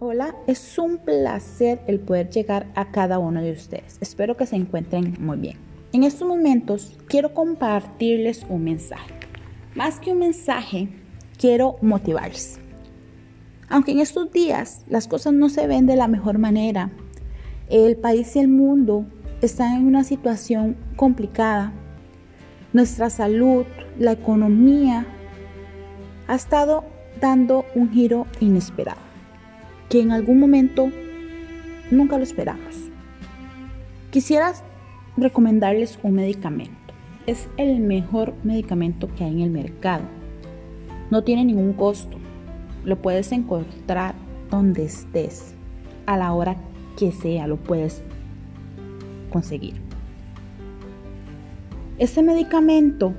Hola, es un placer el poder llegar a cada uno de ustedes. Espero que se encuentren muy bien. En estos momentos quiero compartirles un mensaje. Más que un mensaje, quiero motivarles. Aunque en estos días las cosas no se ven de la mejor manera, el país y el mundo están en una situación complicada. Nuestra salud, la economía, ha estado dando un giro inesperado, que en algún momento nunca lo esperamos. Quisiera recomendarles un medicamento. Es el mejor medicamento que hay en el mercado. No tiene ningún costo. Lo puedes encontrar donde estés, a la hora que sea, lo puedes conseguir. Este medicamento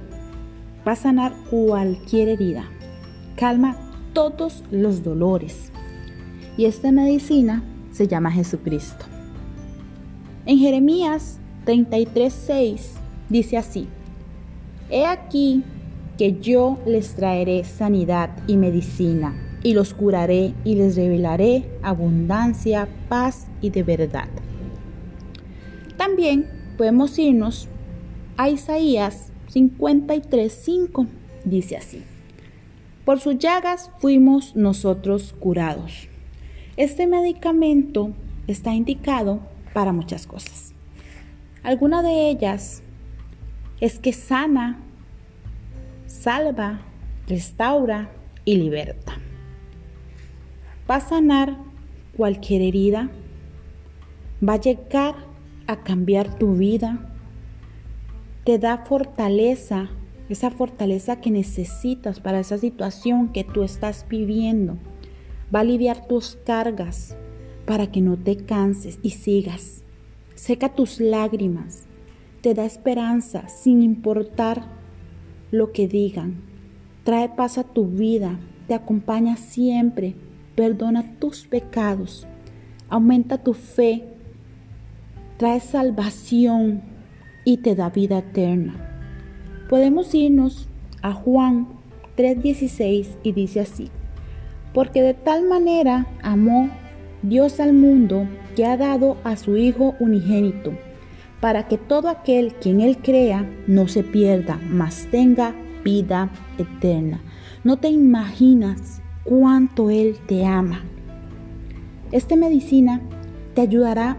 va a sanar cualquier herida, calma todos los dolores. Y esta medicina se llama Jesucristo. En Jeremías 33:6 dice así: He aquí que yo les traeré sanidad y medicina, y los curaré y les revelaré abundancia, paz y de verdad. También podemos irnos a Isaías 53:5, dice así: Por sus llagas fuimos nosotros curados. Este medicamento está indicado para muchas cosas. Alguna de ellas es que sana, salva, restaura y liberta. Va a sanar cualquier herida, va a llegar a cambiar tu vida, te da fortaleza, esa fortaleza que necesitas para esa situación que tú estás viviendo. Va a aliviar tus cargas para que no te canses y sigas. Seca tus lágrimas, te da esperanza sin importar lo que digan, trae paz a tu vida, te acompaña siempre, perdona tus pecados, aumenta tu fe, trae salvación y te da vida eterna. Podemos irnos a Juan 3:16 y dice así, porque de tal manera amó Dios al mundo que ha dado a su Hijo unigénito, para que todo aquel que en Él crea no se pierda, mas tenga vida eterna. No te imaginas cuánto Él te ama. Esta medicina te ayudará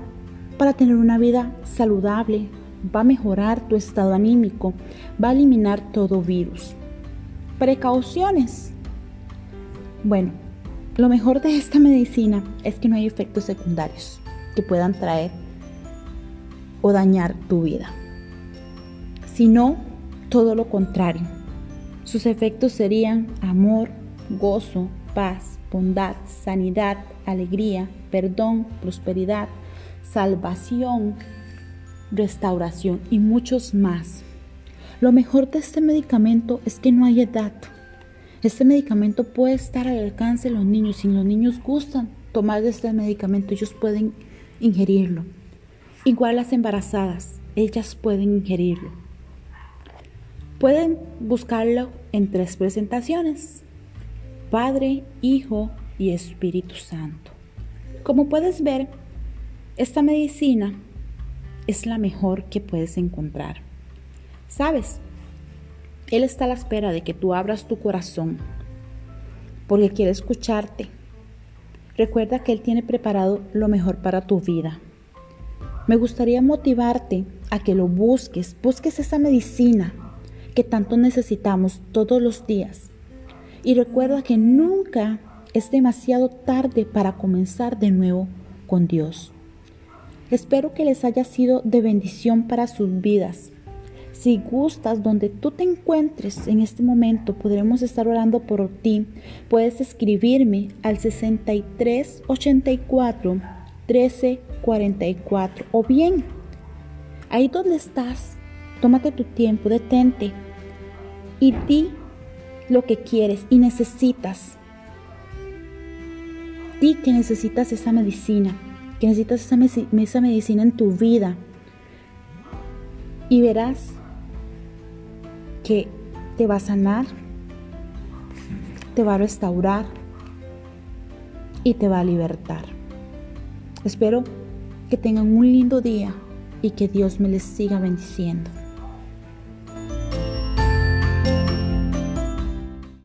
para tener una vida saludable, va a mejorar tu estado anímico, va a eliminar todo virus. Precauciones. Bueno, lo mejor de esta medicina es que no hay efectos secundarios que puedan traer o dañar tu vida, sino todo lo contrario. Sus efectos serían amor, gozo, paz, bondad, sanidad, alegría, perdón, prosperidad, salvación, restauración y muchos más. Lo mejor de este medicamento es que no hay edad. Este medicamento puede estar al alcance de los niños. Si los niños gustan tomar este medicamento, ellos pueden ingerirlo. Igual las embarazadas, ellas pueden ingerirlo. Pueden buscarlo en tres presentaciones. Padre, Hijo y Espíritu Santo. Como puedes ver, esta medicina es la mejor que puedes encontrar. ¿Sabes? Él está a la espera de que tú abras tu corazón porque quiere escucharte. Recuerda que Él tiene preparado lo mejor para tu vida. Me gustaría motivarte a que lo busques, busques esa medicina que tanto necesitamos todos los días. Y recuerda que nunca es demasiado tarde para comenzar de nuevo con Dios. Espero que les haya sido de bendición para sus vidas si gustas, donde tú te encuentres en este momento, podremos estar orando por ti. Puedes escribirme al 6384 1344 o bien ahí donde estás, tómate tu tiempo, detente y di lo que quieres y necesitas. Di que necesitas esa medicina, que necesitas esa, esa medicina en tu vida. Y verás que te va a sanar, te va a restaurar y te va a libertar. Espero que tengan un lindo día y que Dios me les siga bendiciendo.